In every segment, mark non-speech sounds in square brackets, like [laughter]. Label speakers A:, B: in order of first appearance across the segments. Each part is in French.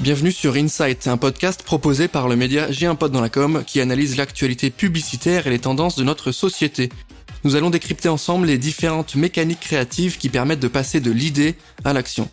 A: Bienvenue sur Insight, un podcast proposé par le média J'ai un pote dans la com qui analyse l'actualité publicitaire et les tendances de notre société. Nous allons décrypter ensemble les différentes mécaniques créatives qui permettent de passer de l'idée à l'action.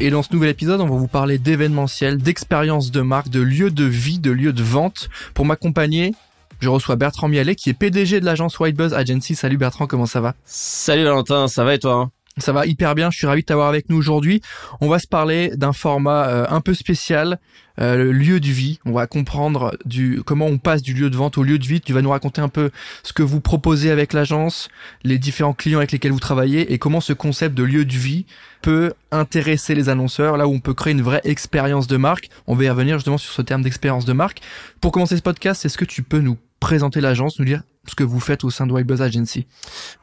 A: Et dans ce nouvel épisode, on va vous parler d'événementiel, d'expérience de marque, de lieu de vie, de lieu de vente. Pour m'accompagner, je reçois Bertrand Mialet qui est PDG de l'agence White Buzz Agency. Salut Bertrand, comment ça va?
B: Salut Valentin, ça va et toi? hein
A: ça va hyper bien, je suis ravi de t'avoir avec nous aujourd'hui. On va se parler d'un format euh, un peu spécial, euh, le lieu de vie. On va comprendre du comment on passe du lieu de vente au lieu de vie. Tu vas nous raconter un peu ce que vous proposez avec l'agence, les différents clients avec lesquels vous travaillez et comment ce concept de lieu de vie peut intéresser les annonceurs, là où on peut créer une vraie expérience de marque. On va y revenir justement sur ce terme d'expérience de marque. Pour commencer ce podcast, est-ce que tu peux nous présenter l'agence, nous dire ce que vous faites au sein de White Buzz Agency.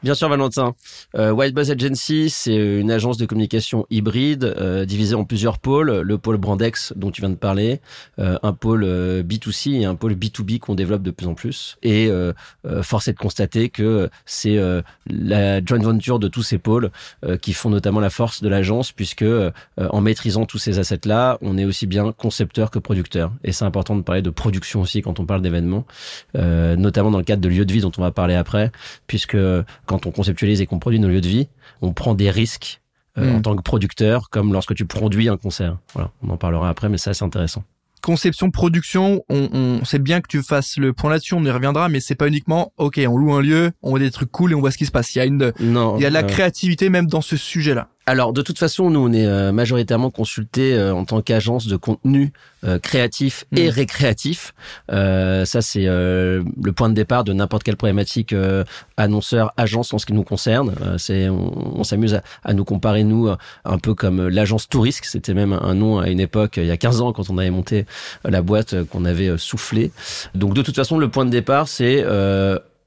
B: Bien sûr, Valentin. Euh, White Buzz Agency, c'est une agence de communication hybride euh, divisée en plusieurs pôles. Le pôle Brandex dont tu viens de parler, euh, un pôle euh, B2C et un pôle B2B qu'on développe de plus en plus. Et euh, force est de constater que c'est la joint venture de tous ces pôles qui font notamment la force de l'agence, puisque en maîtrisant tous ces assets-là, on est aussi bien concepteur que producteur. Et c'est important de parler de production aussi quand on parle d'événements, notamment dans le cadre de lieux de vie dont on va parler après, puisque quand on conceptualise et qu'on produit nos lieux de vie, on prend des risques euh, en hmm. tant que producteur, comme lorsque tu produis un concert. Voilà, on en parlera après, mais ça c'est intéressant
A: conception, production, on, on sait bien que tu fasses le point là-dessus, on y reviendra, mais c'est pas uniquement, ok, on loue un lieu, on voit des trucs cool et on voit ce qui se passe. Il y a une, il y a de la créativité même dans ce sujet-là.
B: Alors de toute façon, nous on est euh, majoritairement consultés euh, en tant qu'agence de contenu euh, créatif et mm. récréatif. ça c'est le point de départ de n'importe quelle problématique annonceur, agence en ce qui nous concerne. c'est on, s'amuse à, nous comparer nous un peu comme l'agence Tourisque. C'était même un nom à une époque il y a 15 ans quand on avait monté la boîte qu'on avait soufflé. Donc de toute façon, le point de départ c'est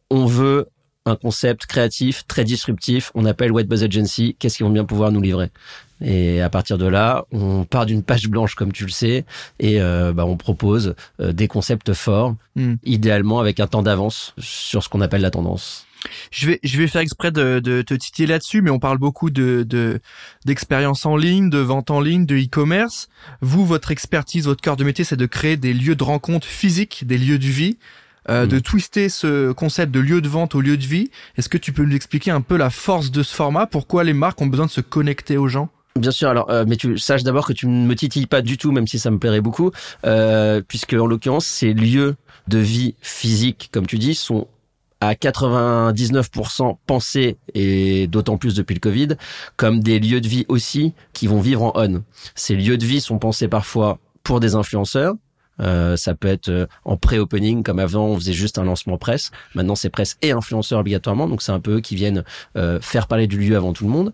B: on veut un concept créatif, très disruptif. On appelle White Buzz Agency. Qu'est-ce qu'ils vont bien pouvoir nous livrer? Et à partir de là, on part d'une page blanche, comme tu le sais, et euh, bah, on propose euh, des concepts forts, hmm. idéalement avec un temps d'avance sur ce qu'on appelle la tendance.
A: Je vais, je vais faire exprès de, de te titiller là-dessus, mais on parle beaucoup de, d'expérience en ligne, de vente en ligne, de e-commerce. Vous, votre expertise, votre cœur de métier, c'est de créer des lieux de rencontre physiques, des lieux de vie. Euh, de mm. twister ce concept de lieu de vente au lieu de vie. Est-ce que tu peux nous expliquer un peu la force de ce format? Pourquoi les marques ont besoin de se connecter aux gens?
B: Bien sûr. Alors, euh, mais tu saches d'abord que tu ne me titilles pas du tout, même si ça me plairait beaucoup, euh, puisque en l'occurrence, ces lieux de vie physique, comme tu dis, sont à 99% pensés, et d'autant plus depuis le Covid, comme des lieux de vie aussi qui vont vivre en on. Ces lieux de vie sont pensés parfois pour des influenceurs, euh, ça peut être euh, en pré-opening, comme avant, on faisait juste un lancement presse. Maintenant, c'est presse et influenceurs obligatoirement. Donc, c'est un peu eux qui viennent euh, faire parler du lieu avant tout le monde.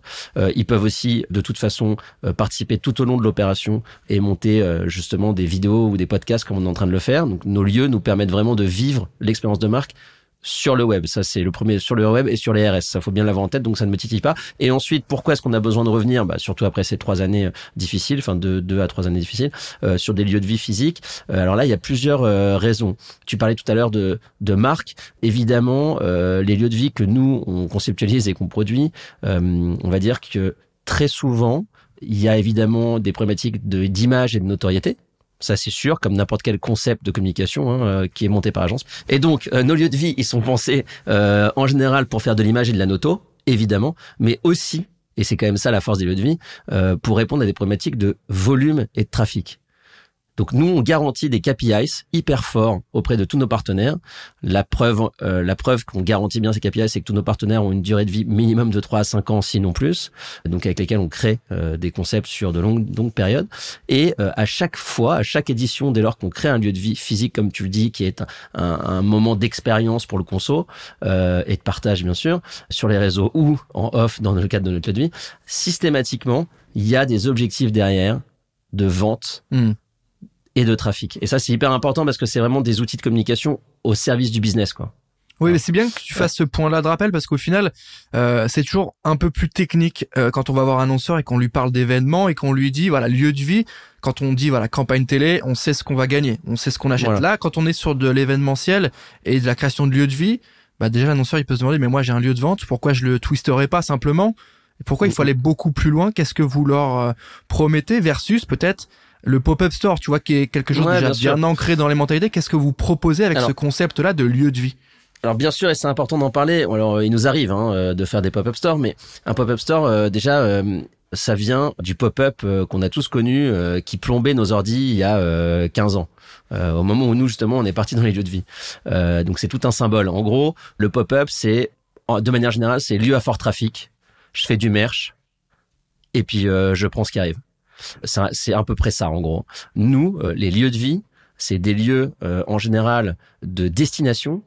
B: ils peuvent aussi, de toute façon, participer tout au long de l'opération et monter justement des vidéos ou des podcasts comme on est en train de le faire. Donc, nos lieux nous permettent vraiment de vivre l'expérience de marque sur le web. Ça, c'est le premier sur le web et sur les RS. Ça faut bien l'avoir en tête, donc ça ne me titille pas. Et ensuite, pourquoi est-ce qu'on a besoin de revenir bah, Surtout après ces trois années euh, difficiles, enfin deux, deux à trois années difficiles, euh, sur des lieux de vie physiques? Euh, alors là, il y a plusieurs raisons. Tu parlais tout à l'heure de, de marques. Évidemment, les lieux de vie que nous, on conceptualise et qu'on produit, on va dire que très souvent, il y a évidemment des problématiques d'image et de notoriété ça c'est sûr, comme n'importe quel concept de communication hein, euh, qui est monté par agence. Et donc, euh, nos lieux de vie, ils sont pensés euh, en général pour faire de l'image et de la noto, évidemment, mais aussi, et c'est quand même ça la force des lieux de vie, pour répondre à des problématiques de volume et de trafic. Donc nous, on garantit des KPIs hyper forts auprès de tous nos partenaires. La preuve, euh, la preuve qu'on garantit bien ces KPIs, c'est que tous nos partenaires ont une durée de vie minimum de 3 à 5 ans, sinon plus. Donc avec lesquels on crée euh, des concepts sur de longues, longues périodes. Et euh, à chaque fois, à chaque édition, dès lors qu'on crée un lieu de vie physique, comme tu le dis, qui est un, un, moment d'expérience pour le conso et de partage bien sûr sur les réseaux ou en off dans le cadre de notre vie, systématiquement, il y a des objectifs derrière de vente. Hmm et de trafic. Et ça, c'est hyper important parce que c'est vraiment des outils de communication au service du business, quoi.
A: Oui, mais c'est bien que tu fasses ce point-là de rappel parce qu'au final, euh, c'est toujours un peu plus technique euh, quand on va voir un annonceur et qu'on lui parle d'événements et qu'on lui dit voilà lieu de vie. Quand on dit voilà campagne télé, on sait ce qu'on va gagner, on sait ce qu'on achète. Là, quand on est sur de l'événementiel et de la création de lieu de vie, bah déjà l'annonceur il peut se demander mais moi j'ai un lieu de vente, pourquoi je le twisterai pas simplement? Pourquoi il faut aller beaucoup plus loin? Qu'est-ce que vous leur promettez? Versus peut-être le pop-up store, tu vois, qui est quelque chose de déjà bien, ancré dans les mentalités. Qu'est-ce que vous proposez avec ce concept-là de lieu de vie
B: alors bien sûr, et c'est important d'en parler. Alors il nous arrive hein, euh, de faire des pop-up stores, mais un pop-up store euh, déjà. Euh, ça vient du pop-up qu'on a tous connu, qui plombait nos ordis il y a 15 ans, au moment où nous justement on est parti [laughs] dans les lieux de vie. donc c'est tout un symbole. En gros, le pop-up, c'est de manière générale, c'est lieu à fort trafic. Je fais du merch et puis je prends ce qui arrive. C'est à peu près ça en gros. Nous, les lieux de vie, c'est des lieux en général de destination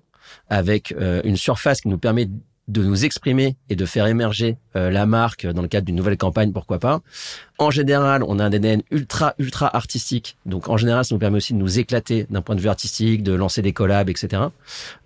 B: avec euh, une surface qui nous permet de nous exprimer et de faire émerger euh, la marque dans le cadre d'une nouvelle campagne, pourquoi pas. En général, on a un ADN ultra, ultra artistique. Donc, en général, ça nous permet aussi de nous éclater d'un point de vue artistique, de lancer des collabs, etc.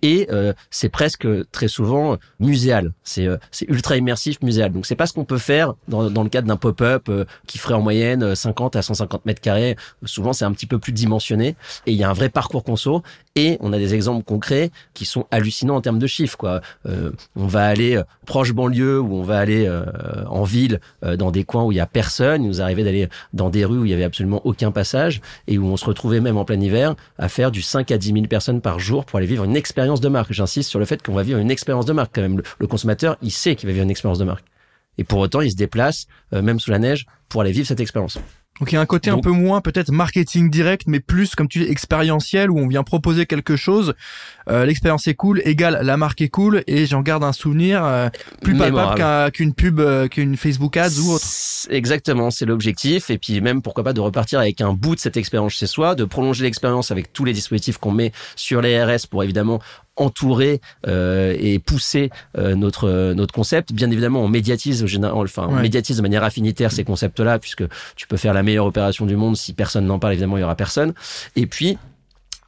B: Et euh, c'est presque très souvent muséal. C'est euh, ultra immersif, muséal. Donc, c'est pas ce qu'on peut faire dans, dans le cadre d'un pop-up euh, qui ferait en moyenne 50 à 150 mètres carrés. Souvent, c'est un petit peu plus dimensionné. Et il y a un vrai parcours conso. Et on a des exemples concrets qui sont hallucinants en termes de chiffres. Quoi. on va aller proche banlieue ou on va aller en ville dans des coins où il y a personne il nous arrivait d'aller dans des rues où il y avait absolument aucun passage et où on se retrouvait même en plein hiver à faire du 5 à 10 000 personnes par jour pour aller vivre une expérience de marque. J'insiste sur le fait qu'on va vivre une expérience de marque quand même. Le, consommateur, il sait qu'il va vivre une expérience de marque. Et pour autant, il se déplace, euh, même sous la neige, pour aller vivre cette expérience.
A: Donc il y a un côté un peu moins peut-être marketing direct, mais plus comme tu dis expérientiel où on vient proposer quelque chose. Euh, L'expérience est cool, égale la marque est cool et j'en garde un souvenir euh, plus palpable qu'une pub, euh, qu'une Facebook Ads ou autre.
B: Exactement, c'est l'objectif. Et puis même pourquoi pas de repartir avec un bout de cette expérience chez soi, de prolonger l'expérience avec tous les dispositifs qu'on met sur les RS pour évidemment entourer euh, et pousser euh, notre notre concept. Bien évidemment, on médiatise, enfin, on médiatise de manière affinitaire ces concepts-là, puisque tu peux faire la meilleure opération du monde. Si personne n'en parle, évidemment, il y aura personne. Et puis,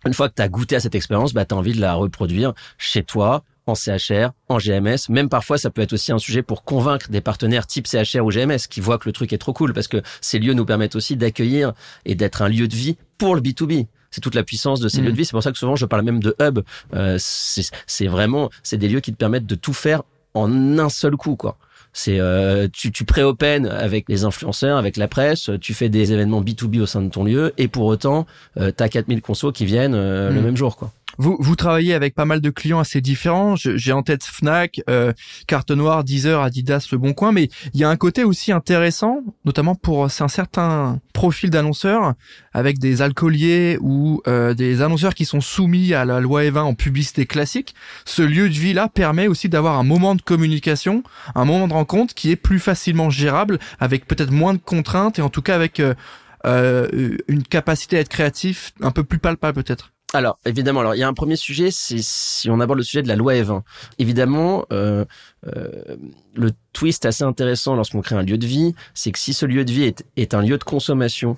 B: une fois que tu as goûté à cette expérience, bah, tu as envie de la reproduire chez toi, en CHR, en GMS. Même parfois, ça peut être aussi un sujet pour convaincre des partenaires type CHR ou GMS qui voient que le truc est trop cool parce que ces lieux nous permettent aussi d'accueillir et d'être un lieu de vie pour le B2B c'est toute la puissance de ces lieux de mm. vie. C'est pour ça que souvent je parle même de hub. Euh, c'est vraiment, c'est des lieux qui te permettent de tout faire en un seul coup, quoi. C'est euh, tu, tu pré-open avec les influenceurs, avec la presse, tu fais des événements B2B au sein de ton lieu et pour autant, euh, t'as 4000 consos qui viennent euh, le mm. même jour, quoi.
A: Vous, vous travaillez avec pas mal de clients assez différents. J'ai en tête Fnac, euh, Carte Noire, Deezer, Adidas, Le Bon Coin, mais il y a un côté aussi intéressant, notamment pour un certain profil d'annonceurs, avec des alcooliers ou euh, des annonceurs qui sont soumis à la loi E20 en publicité classique. Ce lieu de vie-là permet aussi d'avoir un moment de communication, un moment de rencontre qui est plus facilement gérable, avec peut-être moins de contraintes et en tout cas avec euh, euh une capacité à être créatif un peu plus palpable peut-être.
B: Alors, évidemment, alors il y a un premier sujet, c'est si on aborde le sujet de la loi E20. Évidemment, euh, euh, le twist assez intéressant lorsqu'on crée un lieu de vie, c'est que si ce lieu de vie est, est un lieu de consommation,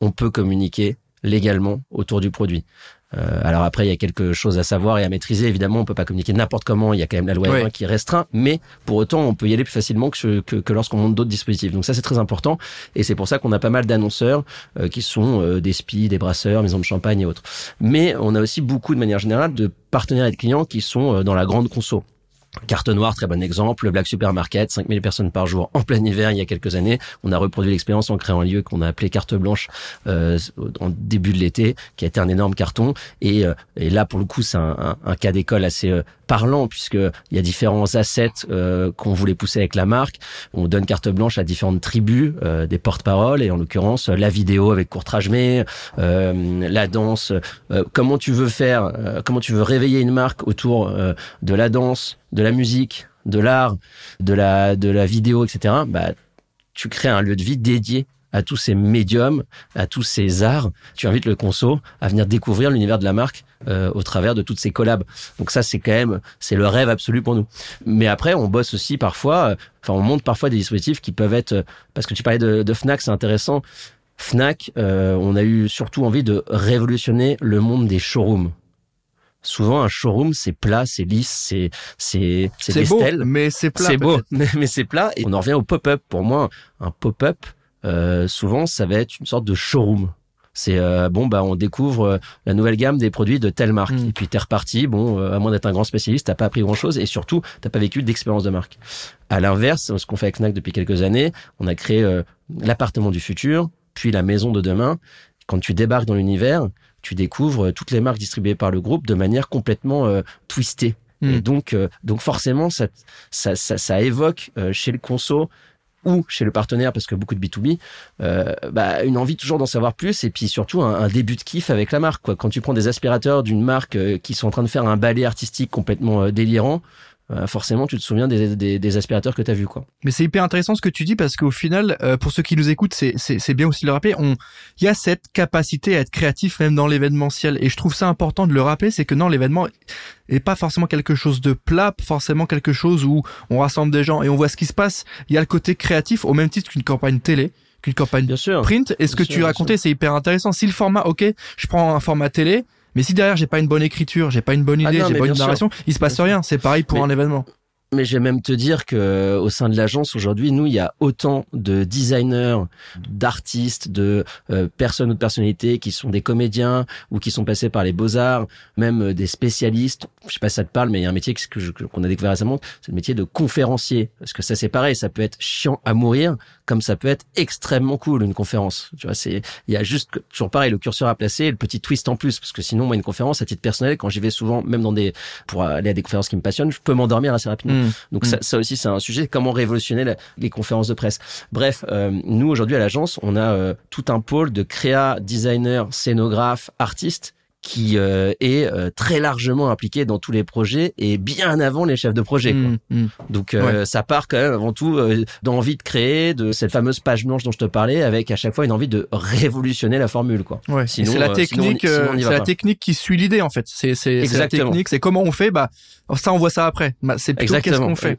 B: on peut communiquer légalement autour du produit. Euh, alors après, il y a quelque chose à savoir et à maîtriser. Évidemment, on peut pas communiquer n'importe comment. Il y a quand même la loi E20 qui restreint, mais pour autant, on peut y aller plus facilement que, que, que lorsqu'on monte d'autres dispositifs. Donc ça, c'est très important, et c'est pour ça qu'on a pas mal d'annonceurs euh, qui sont euh, des spies, des brasseurs, maisons de champagne et autres. Mais on a aussi beaucoup, de manière générale, de partenaires et de clients qui sont dans la grande conso. Carte Noire, très bon exemple. Le Black Supermarket, 5000 personnes par jour en plein hiver il y a quelques années. On a reproduit l'expérience en créant un lieu qu'on a appelé Carte Blanche euh, en début de l'été, qui a été un énorme carton. Et, euh, là, pour le coup, c'est un, un, cas d'école assez euh, parlant puisque il y a différents assets euh, qu'on voulait pousser avec la marque. On donne carte blanche à différentes tribus, euh, des porte-paroles et en l'occurrence la vidéo avec courtrage mais la danse. comment tu veux faire Comment tu veux réveiller une marque autour de la danse de la musique, de l'art, de la, de la vidéo, etc., bah, tu crées un lieu de vie dédié à tous ces médiums, à tous ces arts. Tu invites le conso à venir découvrir l'univers de la marque euh, au travers de toutes ces collabs. Donc ça, c'est quand même, c'est le rêve absolu pour nous. Mais après, on bosse aussi parfois, euh, enfin, on monte parfois des dispositifs qui peuvent être, parce que tu parlais de, de Fnac, c'est intéressant. Fnac, euh, on a eu surtout envie de révolutionner le monde des showrooms souvent un showroom c'est plat, c'est lisse, c'est c'est
A: c'est beau, mais c'est plat.
B: C'est beau, [laughs] mais, c'est plat. Et on en revient au pop-up. Pour moi, un pop-up, euh, souvent, ça va être une sorte de showroom. C'est euh, bon bah on découvre euh, la nouvelle gamme des produits de telle marque
A: Mm.
B: et puis t'es reparti. Bon, euh, à moins d'être un grand spécialiste, t'as pas appris grand chose et surtout t'as pas vécu d'expérience de marque. À l'inverse, ce qu'on fait avec Fnac depuis quelques années, on a créé euh, l'appartement du futur, puis la maison de demain. Quand tu débarques dans l'univers, tu découvres euh, toutes les marques distribuées par le groupe de manière complètement euh, twistée.
A: Mm.
B: Et donc, euh, donc forcément, ça, ça, ça, ça évoque euh, chez le conso ou chez le partenaire, parce que beaucoup de B2B, euh, bah, une envie toujours d'en savoir plus et puis surtout un, début de kiff avec la marque. Quoi. Quand tu prends des aspirateurs d'une marque euh, qui sont en train de faire un ballet artistique complètement euh, délirant, euh, forcément tu te souviens des, des, des aspirateurs que tu as vus. Quoi.
A: Mais c'est hyper intéressant ce que tu dis parce qu'au final, euh, pour ceux qui nous écoutent, c'est, c'est, c'est bien aussi de le rappeler, on, il y a cette capacité à être créatif même dans l'événementiel. Et je trouve ça important de le rappeler, c'est que non, l'événement est pas forcément quelque chose de plat, forcément quelque chose où on rassemble des gens et on voit ce qui se passe. Il y a le côté créatif au même titre qu'une campagne télé, qu'une campagne
B: Bien sûr.
A: print. Et ce que
B: Bien
A: tu
B: sûr,
A: racontais, c'est hyper intéressant. Si le format, ok, je prends un format télé, mais si derrière j'ai pas une bonne écriture, j'ai pas une bonne
B: Ah
A: idée, j'ai pas une narration, il se passe rien. C'est pareil pour
B: Mais-
A: un événement.
B: Mais je vais même te dire que au sein de l'agence aujourd'hui, nous, il y a autant de designers, d'artistes, de euh, personnes ou de personnalités qui sont des comédiens ou qui sont passés par les beaux-arts, même euh, des spécialistes. Je sais pas si ça te parle, mais il y a un métier qu'on a découvert récemment, c'est le métier de conférencier. Parce que ça, c'est pareil, ça peut être chiant à mourir, comme ça peut être extrêmement cool une conférence. Tu vois, c'est il y a juste toujours pareil le curseur à placer, le petit twist en plus, parce que sinon, moi, une conférence à titre personnel, quand j'y vais souvent, même dans des pour aller à des conférences qui me passionnent, je peux m'endormir assez rapidement.
A: Mm.
B: Donc
A: Mm.
B: ça, ça aussi, c'est un sujet, comment révolutionner la- les conférences de presse. Bref, euh, nous, aujourd'hui, à l'agence, on a euh, tout un pôle de créa, designer, scénographe, artiste qui euh, est euh, très largement impliqué dans tous les projets et bien avant les chefs de projet. quoi.
A: Mm, mm.
B: Donc euh, ça part quand même avant tout euh, d'envie de créer, de cette fameuse page blanche dont je te parlais, avec à chaque fois une envie de révolutionner la formule. quoi.
A: Ouais.
B: Sinon,
A: c'est la
B: euh,
A: technique, euh, c'est la technique qui suit l'idée en fait. C'est c'est c'est la technique, c'est comment on fait. Bah ça on voit ça après. Bah, c'est plutôt qu'est-ce qu'on fait.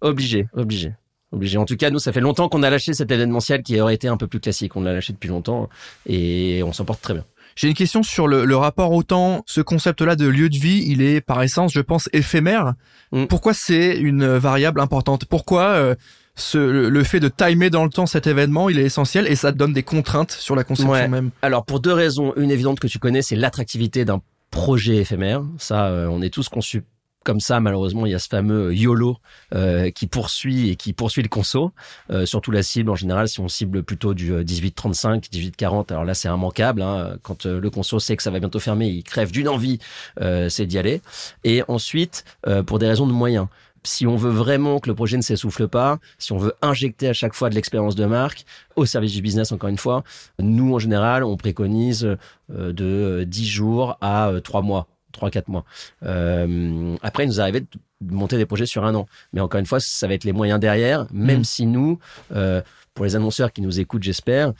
B: Obligé, obligé. Obligé. En tout cas, nous, ça fait longtemps qu'on a lâché cet événementiel qui aurait été un peu plus classique. On l'a lâché depuis longtemps et on s'en porte très bien.
A: J'ai une question sur le, le rapport au temps. Ce concept-là de lieu de vie, il est par essence, je pense, éphémère.
B: Mm.
A: Pourquoi c'est une variable importante? Pourquoi euh, ce, le, fait de timer dans le temps cet événement, il est essentiel et ça donne des contraintes sur la conception
B: Ouais.
A: même?
B: Alors, pour deux raisons. Une évidente que tu connais, c'est l'attractivité d'un projet éphémère. Ça, euh, on est tous conçus comme ça. Malheureusement, il y a ce fameux YOLO euh, qui poursuit et qui poursuit le conso. Euh, surtout la cible en général, si on cible plutôt du euh, 18-35, 18-40, alors là, c'est immanquable. Hein. Quand euh, le conso sait que ça va bientôt fermer, il crève d'une envie, euh, c'est d'y aller. Et ensuite, euh, pour des raisons de moyens. Si on veut vraiment que le projet ne s'essouffle pas, si on veut injecter à chaque fois de l'expérience de marque au service du business, encore une fois, nous, en général, on préconise euh, de euh, 10 jours à euh, 3 mois, 3-4 mois. Euh, après, il nous arrivait de monter des projets sur un an. Mais encore une fois, ça va être les moyens derrière, même
A: Mm.
B: si nous, euh, pour les annonceurs qui nous écoutent, j'espère,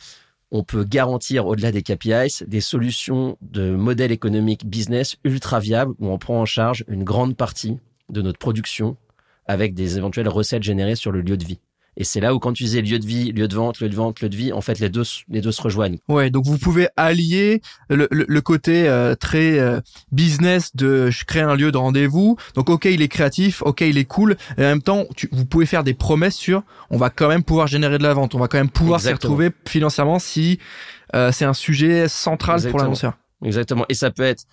B: on peut garantir, au-delà des KPIs, des solutions de modèles économiques business ultra viables où on prend en charge une grande partie de notre production avec des éventuelles recettes générées sur le lieu de vie. Et c'est là où quand tu disais lieu de vie, lieu de vente, lieu de vente, lieu de vie, en fait les deux, les deux se rejoignent.
A: Ouais, donc vous pouvez allier le, le, le côté euh, très euh, business de je crée un lieu de rendez-vous. Donc ok, il est créatif, ok, il est cool. Et en même temps, tu, vous pouvez faire des promesses sur on va quand même pouvoir générer de la vente, on va quand même pouvoir s'y retrouver financièrement si euh, c'est un sujet central pour l'annonceur.
B: Exactement. Et ça peut être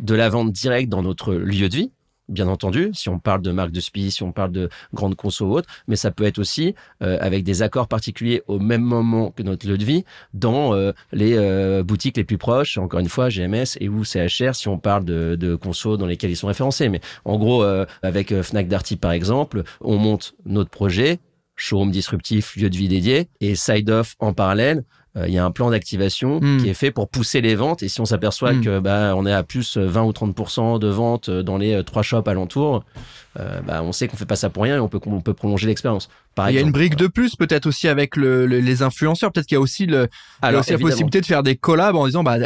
B: de la vente directe dans notre lieu de vie, bien entendu, si on parle de marque de spi, si on parle de grande conso ou autre, mais ça peut être aussi euh, avec des accords particuliers au même moment que notre lieu de vie dans euh, les euh, boutiques les plus proches, encore une fois GMS et ou CHR si on parle de, de conso dans lesquels ils sont référencés. Mais en gros, euh, avec euh, Fnac Darty par exemple, on monte notre projet, showroom disruptif, lieu de vie dédié, et side off en parallèle. Euh, Il y a un plan d'activation
A: Mm.
B: qui est fait pour pousser les ventes. Et si on s'aperçoit
A: Mm.
B: que bah on est à plus 20 ou 30% de ventes dans les euh, trois shops alentours, euh, bah on sait qu'on fait pas ça pour rien et on peut on peut prolonger l'expérience.
A: Il y a une brique de plus peut-être aussi avec le, le- les influenceurs. Peut-être qu'il y a aussi, le,
B: Alors
A: aussi la possibilité de faire des collabs en disant bah,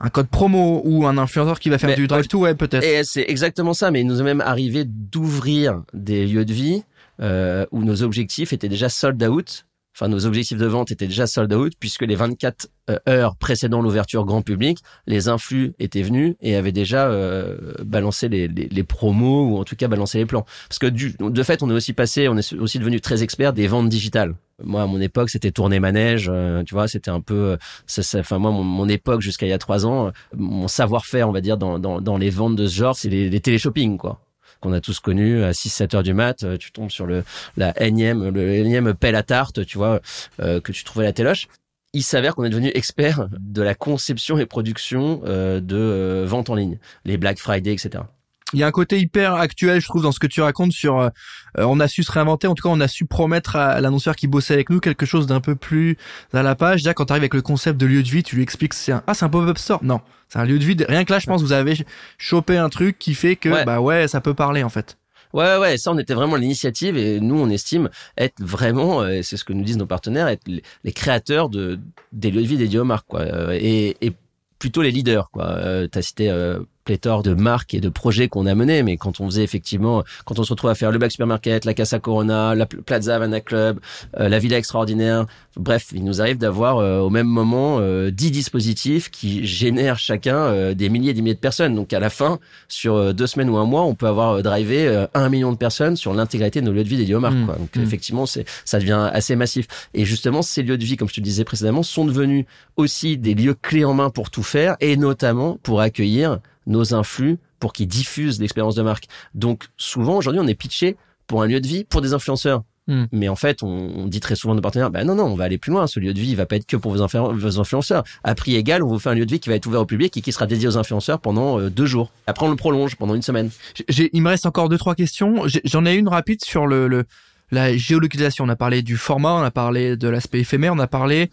A: un, code promo ou un influenceur qui va faire
B: Mais-
A: du drive to web peut-être.
B: Et c'est exactement ça, mais il nous est même arrivé d'ouvrir des lieux de vie euh, où nos objectifs étaient déjà sold out enfin nos objectifs de vente étaient déjà sold out puisque les 24 euh, heures précédant l'ouverture grand public, les influx étaient venus et avaient déjà euh, balancé les, les, les, promos ou en tout cas balancé les plans. Parce que du, de fait, on est aussi passé, on est aussi devenu très expert des ventes digitales. Moi, à mon époque, c'était tourner manège, euh, tu vois, c'était un peu, enfin moi, mon, mon époque jusqu'à il y a trois ans, mon savoir-faire, on va dire, dans, dans, dans les ventes de ce genre, c'est les, les téléshopping, quoi qu'on a tous connu à 6-7 heures du mat, euh, tu tombes sur le la énième le pelle à tarte, tu vois, euh, que tu trouvais à la téloche. Il s'avère qu'on est devenu expert de la conception et production euh, de vente en ligne, les Black Friday, etc
A: il y a un côté hyper actuel, je trouve, dans ce que tu racontes sur. Euh, on a su se réinventer, en tout cas, on a su promettre à l'annonceur qui bossait avec nous quelque chose d'un peu plus à la page. Déjà, quand tu arrives avec le concept de lieu de vie, tu lui expliques c'est un ah c'est un pop-up store. Non, c'est un lieu de vie. Rien que là, je pense, vous avez chopé un truc qui fait que bah ouais, ça peut parler en fait.
B: Ouais, ouais, ça, on était vraiment l'initiative et nous, on estime être vraiment, euh, c'est ce que nous disent nos partenaires, être les créateurs de des lieux de vie dédiés aux marques, quoi, euh, et, et plutôt les leaders, quoi. Euh, T'as cité euh, pléthore de marques et de projets qu'on a menés, mais quand on faisait effectivement, quand on se retrouve à faire le Black Supermarket, la Casa Corona, la Plaza Havana Club, euh, la Villa Extraordinaire, bref, il nous arrive d'avoir euh, au même moment euh, dix dispositifs qui génèrent chacun des milliers et des milliers de personnes. Donc à la fin, sur deux semaines ou un mois, on peut avoir drivé un million de personnes sur l'intégralité de nos lieux de vie des Marques. Mmh. Donc mmh. effectivement, c'est ça devient assez massif. Et justement, ces lieux de vie, comme je te disais précédemment, sont devenus aussi des lieux clés en main pour tout faire et notamment pour accueillir nos influx pour qu'ils diffusent l'expérience de marque. Donc souvent aujourd'hui on est pitché pour un lieu de vie pour des influenceurs. Hmm. Mais en fait, on, dit très souvent à nos partenaires, ben non, non, on va aller plus loin. Ce lieu de vie, il va pas être que pour vos, influenceurs. À prix égal, on vous fait un lieu de vie qui va être ouvert au public et qui sera dédié aux influenceurs pendant euh, deux jours. Après, on le prolonge pendant une semaine.
A: il me reste encore deux, trois questions. J'en ai une rapide sur le, le, la géolocalisation. On a parlé du format, on a parlé de l'aspect éphémère, on a parlé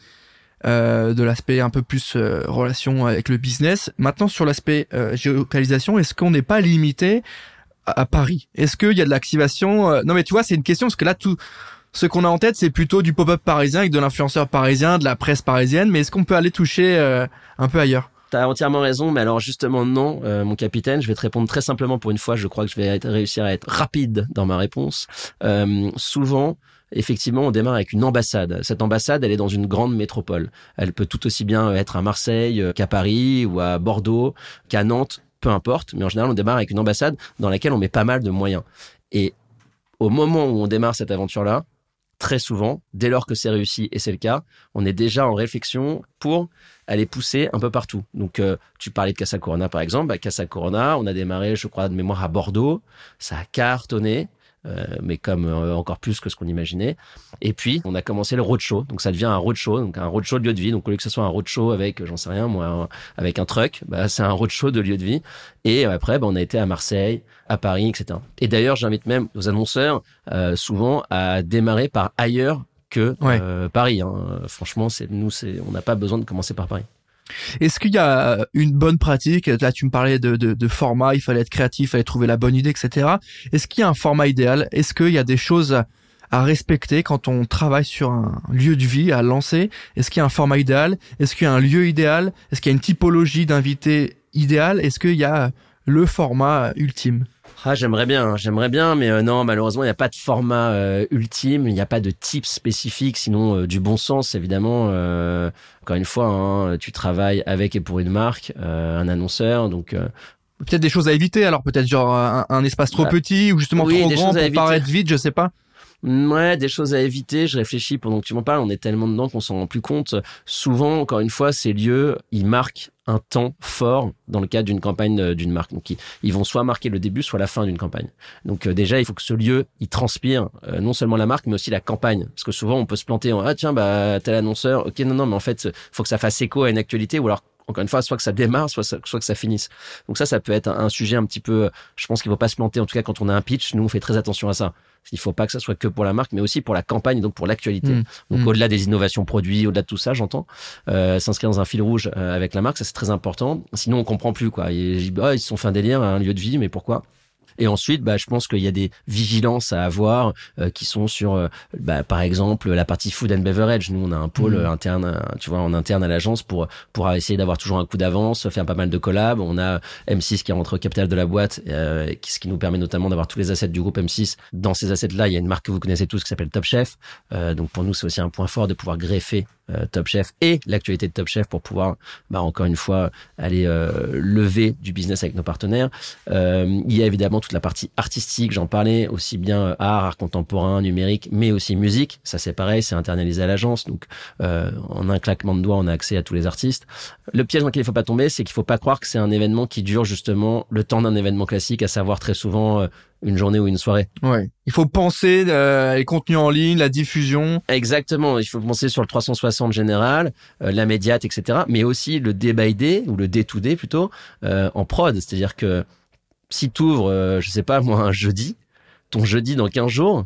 A: euh, de l'aspect un peu plus euh, relation avec le business. Maintenant, sur l'aspect euh, géolocalisation, est-ce qu'on n'est pas limité à, Paris? Est-ce qu'il y a de l'activation Non, mais tu vois, c'est une question parce que là, tout ce qu'on a en tête, c'est plutôt du pop-up parisien avec de l'influenceur parisien, de la presse parisienne. Mais est-ce qu'on peut aller toucher un peu ailleurs?
B: T'as entièrement raison, mais alors justement non, mon capitaine. Je vais te répondre très simplement pour une fois. Je crois que je vais réussir à être rapide dans ma réponse. souvent, effectivement, on démarre avec une ambassade. Cette ambassade, elle est dans une grande métropole. Elle peut tout aussi bien être à Marseille euh, qu'à Paris ou à Bordeaux, qu'à Nantes, peu importe. Mais en général, on démarre avec une ambassade dans laquelle on met pas mal de moyens. Et au moment où on démarre cette aventure-là, très souvent, dès lors que c'est réussi, et c'est le cas, on est déjà en réflexion pour aller pousser un peu partout. Donc, euh, tu parlais de Casa Corona, par exemple. Bah, Casa Corona, on a démarré, je crois, de mémoire à Bordeaux. Ça a cartonné. Euh, mais comme euh, encore plus que ce qu'on imaginait. Et puis, on a commencé le roadshow. Donc, ça devient un roadshow, donc un roadshow de lieu de vie. Donc, au lieu que ce soit un roadshow avec, j'en sais rien, moi, avec un truck, bah, c'est un roadshow de lieu de vie. Et après, bah, on a été à Marseille, à Paris, etc. Et d'ailleurs, j'invite même nos annonceurs euh, souvent à démarrer par ailleurs que Paris. Hein. Franchement, c'est nous, c'est on n'a pas besoin de commencer par Paris.
A: Est-ce qu'il y a une bonne pratique? Là, tu me parlais de, format, il fallait être créatif, il fallait trouver la bonne idée, etc. Est-ce qu'il y a un format idéal? Est-ce qu'il y a des choses à respecter quand on travaille sur un lieu de vie à lancer? Est-ce qu'il y a un format idéal? Est-ce qu'il y a un lieu idéal? Est-ce qu'il y a une typologie d'invité idéal? Est-ce qu'il y a le format ultime?
B: Ah, j'aimerais bien, hein. j'aimerais bien, mais euh, non, malheureusement, il n'y a pas de format euh, ultime, il n'y a pas de type spécifique, sinon euh, du bon sens, évidemment. encore une fois, hein, tu travailles avec et pour une marque, un annonceur, donc
A: peut-être des choses à éviter. Alors peut-être genre un, espace trop bah, petit ou justement trop grand pour paraître vide, je sais pas.
B: Ouais, des choses à éviter. Je réfléchis pendant que tu m'en parles. On est tellement dedans qu'on s'en rend plus compte. Souvent, encore une fois, ces lieux, ils marquent un temps fort dans le cadre d'une campagne euh, d'une marque. Donc, ils, vont soit marquer le début, soit la fin d'une campagne. Donc, euh, déjà, il faut que ce lieu, il transpire euh, non seulement la marque, mais aussi la campagne. Parce que souvent, on peut se planter en ah tiens, bah tel annonceur. Ok, non, non, mais en fait, faut que ça fasse écho à une actualité ou alors encore une fois, soit que ça démarre, soit, soit que ça finisse. Donc ça, ça peut être un, sujet un petit peu. Je pense qu'il ne faut pas se planter. En tout cas, quand on a un pitch, nous on fait très attention à ça. Il faut pas que ça soit que pour la marque, mais aussi pour la campagne, donc pour l'actualité. Mmh. Donc mmh. au-delà des innovations produits, au-delà de tout ça, j'entends euh, s'inscrire dans un fil rouge euh, avec la marque, ça c'est très important. Sinon, on comprend plus quoi. Ils, oh, ils se sont fait un délire, un lieu de vie, mais pourquoi? Et ensuite, bah, je pense qu'il y a des vigilances à avoir euh, qui sont sur, euh, bah, par exemple, la partie food and beverage. Nous, on a un pôle
A: Mhm.
B: interne, tu vois, en interne à l'agence pour pour essayer d'avoir toujours un coup d'avance, faire pas mal de collabs. On a M6 qui rentre au capital de la boîte, euh, ce qui nous permet notamment d'avoir tous les assets du groupe M6. Dans ces assets-là, il y a une marque que vous connaissez tous qui s'appelle Top Chef. Euh, donc pour nous, c'est aussi un point fort de pouvoir greffer euh, Top Chef et l'actualité de Top Chef pour pouvoir, bah, encore une fois, aller euh, lever du business avec nos partenaires. Euh, il y a évidemment toute la partie artistique, j'en parlais, aussi bien euh, art, art contemporain, numérique, mais aussi musique. Ça c'est pareil, c'est internalisé à l'agence. Donc euh, en un claquement de doigts, on a accès à tous les artistes. Le piège dans lequel il faut pas tomber, c'est qu'il faut pas croire que c'est un événement qui dure justement le temps d'un événement classique, à savoir très souvent euh, une journée ou une soirée.
A: Ouais. Il faut penser euh, les contenus en ligne, la diffusion.
B: Exactement, il faut penser sur le 360 général, euh, la médiate, etc. Mais aussi le day by day, ou le day to day plutôt, euh, en prod. C'est-à-dire que si tu ouvres, je sais pas moi, un jeudi, ton jeudi dans 15 jours,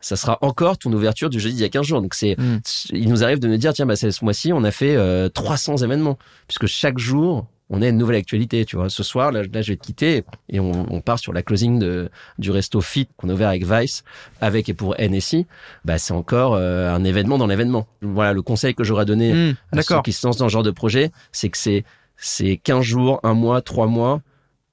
B: ça sera encore ton ouverture du jeudi il y a 15 jours. Donc c'est,
A: Mm.
B: il nous arrive de nous dire, tiens, bah, c'est ce mois-ci, on a fait euh, 300 événements, puisque chaque jour, on a une nouvelle actualité, tu vois. Ce soir, là, là je vais te quitter et on, on part sur la closing de, du resto Fit qu'on a ouvert avec Vice, avec et pour NSI. Bah, c'est encore euh, un événement dans l'événement. Voilà, le conseil que j'aurais donné
A: Hmm,
B: à ceux qui se lancent dans ce genre de projet, c'est que c'est c'est 15 jours, un mois, trois mois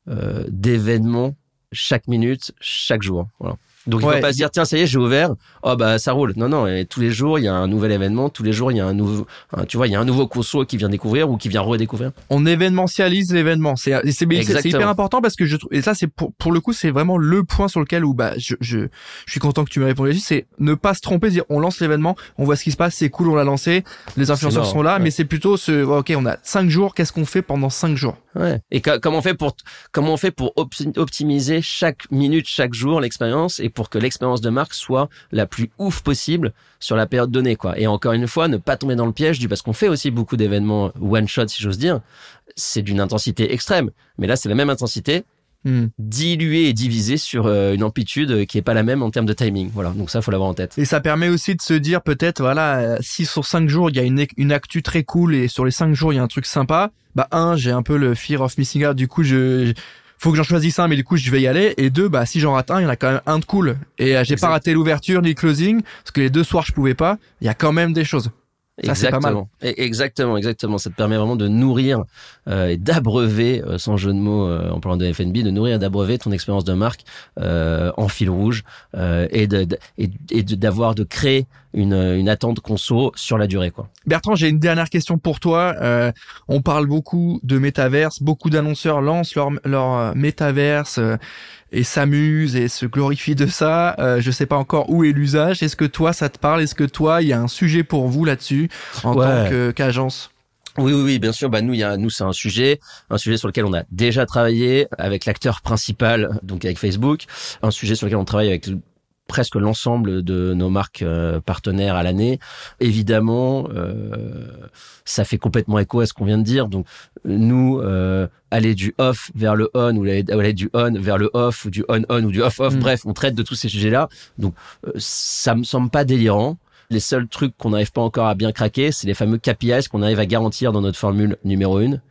B: euh, d'événements chaque minute, chaque jour. Voilà. Donc il
A: Ouais.
B: faut pas se dire tiens ça y est j'ai ouvert oh bah ça roule non non et tous les jours il y a un nouvel événement tous les jours il y a un nouveau un- tu vois il y a un nouveau conso qui vient découvrir ou qui vient redécouvrir
A: on événementialise l'événement. C'est c'est hyper important parce que je trouve et ça c'est pour pour le coup c'est vraiment le point sur lequel où bah je je je suis content que tu m'aies répondu là-dessus, c'est ne pas se tromper, dire on lance l'événement, on voit ce qui se passe, c'est cool, on l'a lancé, les influenceurs sont là,
B: ouais.
A: mais c'est plutôt ce ok on a cinq jours, qu'est-ce qu'on fait pendant cinq jours?
B: Ouais. Et co- comment on fait pour comment on fait pour opti- optimiser chaque minute, chaque jour l'expérience et pour que l'expérience de marque soit la plus ouf possible sur la période donnée quoi. Et encore une fois, ne pas tomber dans le piège du parce qu'on fait aussi beaucoup d'événements one shot si j'ose dire. C'est d'une intensité extrême, mais là c'est la même intensité
A: Hmm.
B: diluée et divisée sur euh, une amplitude qui est pas la même en termes de timing. Voilà. Donc ça faut l'avoir en tête.
A: Et ça permet aussi de se dire peut-être voilà euh, si sur cinq jours il y a une une actu très cool et sur les cinq jours il y a un truc sympa, bah un j'ai un peu le fear of missing out, du coup je faut que j'en choisisse un, mais du coup je vais y aller. Et deux, bah si j'en rate un, il y en a quand même un de cool. Et euh, j'ai pas raté l'ouverture ni le closing parce que les deux soirs je pouvais pas. Il y a quand même des choses. Ça, c'est pas mal.
B: exactement. Exactement, exactement. Ça te permet vraiment de nourrir euh, et d'abreuver, euh, sans jeu de mots euh, en parlant de FNB, de nourrir et d'abreuver ton expérience de marque euh, en fil rouge euh, et de, de- et, d'avoir de créer une, une attente conso sur la durée, quoi.
A: Bertrand, j'ai une dernière question pour toi. Euh, on parle beaucoup de métaverse, beaucoup d'annonceurs lancent leur, leur métaverse euh, et s'amusent et se glorifient de ça. Euh, je sais pas encore où est l'usage. Est-ce que toi, ça te parle? Est-ce que toi, il y a un sujet pour vous là-dessus en
B: Ouais.
A: tant que- qu'agence?
B: Oui, oui, oui, bien sûr. Bah nous, il y a, nous, c'est un sujet, un sujet sur lequel on a déjà travaillé avec l'acteur principal, donc avec Facebook, un sujet sur lequel on travaille avec presque l'ensemble de nos marques euh, partenaires à l'année. Évidemment, euh, ça fait complètement écho à ce qu'on vient de dire. Donc, nous, euh, aller du off vers le on ou aller, du on vers le off ou du on-on ou du off-off,
A: Mm.
B: bref, on traite de tous ces sujets-là. Donc, ça me semble pas délirant. Les seuls trucs qu'on n'arrive pas encore à bien craquer, c'est les fameux KPIs qu'on arrive à garantir dans notre formule numéro 1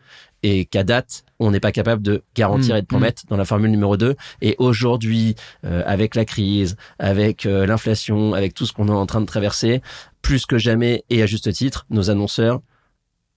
B: et qu'à date, on n'est pas capable de garantir
A: Mm,
B: et de promettre dans la formule numéro 2. Et aujourd'hui, euh, avec la crise, avec euh, l'inflation, avec tout ce qu'on est en train de traverser, plus que jamais, et à juste titre, nos annonceurs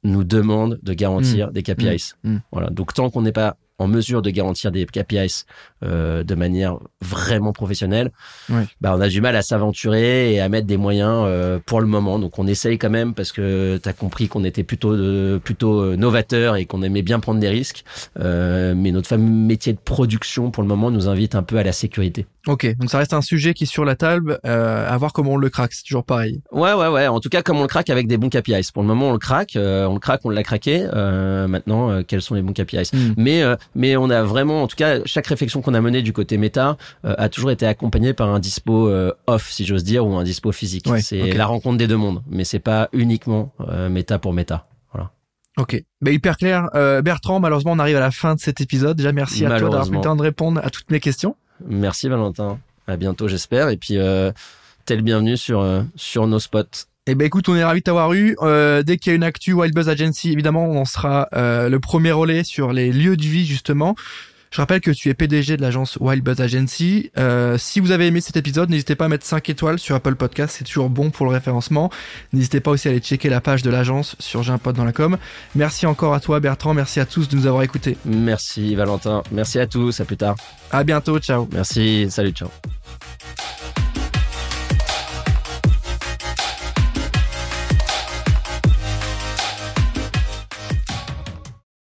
B: nous demandent de garantir des KPIs.
A: Mm, mm.
B: Voilà. Donc tant qu'on n'est pas en mesure de garantir des KPIs euh, de manière vraiment professionnelle,
A: Ouais.
B: bah on a du mal à s'aventurer et à mettre des moyens euh, pour le moment. Donc on essaye quand même parce que tu as compris qu'on était plutôt de, plutôt euh, novateur et qu'on aimait bien prendre des risques. Euh, mais notre fameux métier de production pour le moment nous invite un peu à la sécurité.
A: Ok, donc ça reste un sujet qui est sur la table. Euh, à voir comment on le craque. C'est toujours pareil.
B: Ouais, ouais, ouais. En tout cas, comme on le craque avec des bons KPIs. Pour le moment, on le craque, euh, on le craque, on l'a craqué. Euh, maintenant, euh, quels sont les bons KPIs
A: Mm.
B: Mais, euh, mais on a vraiment, en tout cas, chaque réflexion qu'on a menée du côté méta euh, a toujours été accompagnée par un dispo euh, off, si j'ose dire, ou un dispo physique.
A: Ouais,
B: c'est la rencontre des deux mondes, mais c'est pas uniquement euh, méta pour méta. Voilà.
A: Ok, bah, hyper clair. Euh, Bertrand, malheureusement, on arrive à la fin de cet épisode. Déjà, merci à toi d'avoir pris le temps de répondre à toutes mes questions.
B: Merci Valentin. À bientôt, j'espère. Et puis, euh, t'es le bienvenu sur euh, sur nos spots.
A: Eh ben écoute, on est ravis de t'avoir eu. Euh, dès qu'il y a une actu Wild Buzz Agency, évidemment, on sera euh, le premier relais sur les lieux de vie justement. Je rappelle que tu es PDG de l'agence Wild Buzz Agency. Euh, si vous avez aimé cet épisode, n'hésitez pas à mettre 5 étoiles sur Apple Podcast, c'est toujours bon pour le référencement. N'hésitez pas aussi à aller checker la page de l'agence sur J'ai un pote dans la com. Merci encore à toi Bertrand, merci à tous de nous avoir écoutés.
B: Merci Valentin, merci à tous, à plus tard.
A: À bientôt, ciao.
B: Merci, salut, ciao.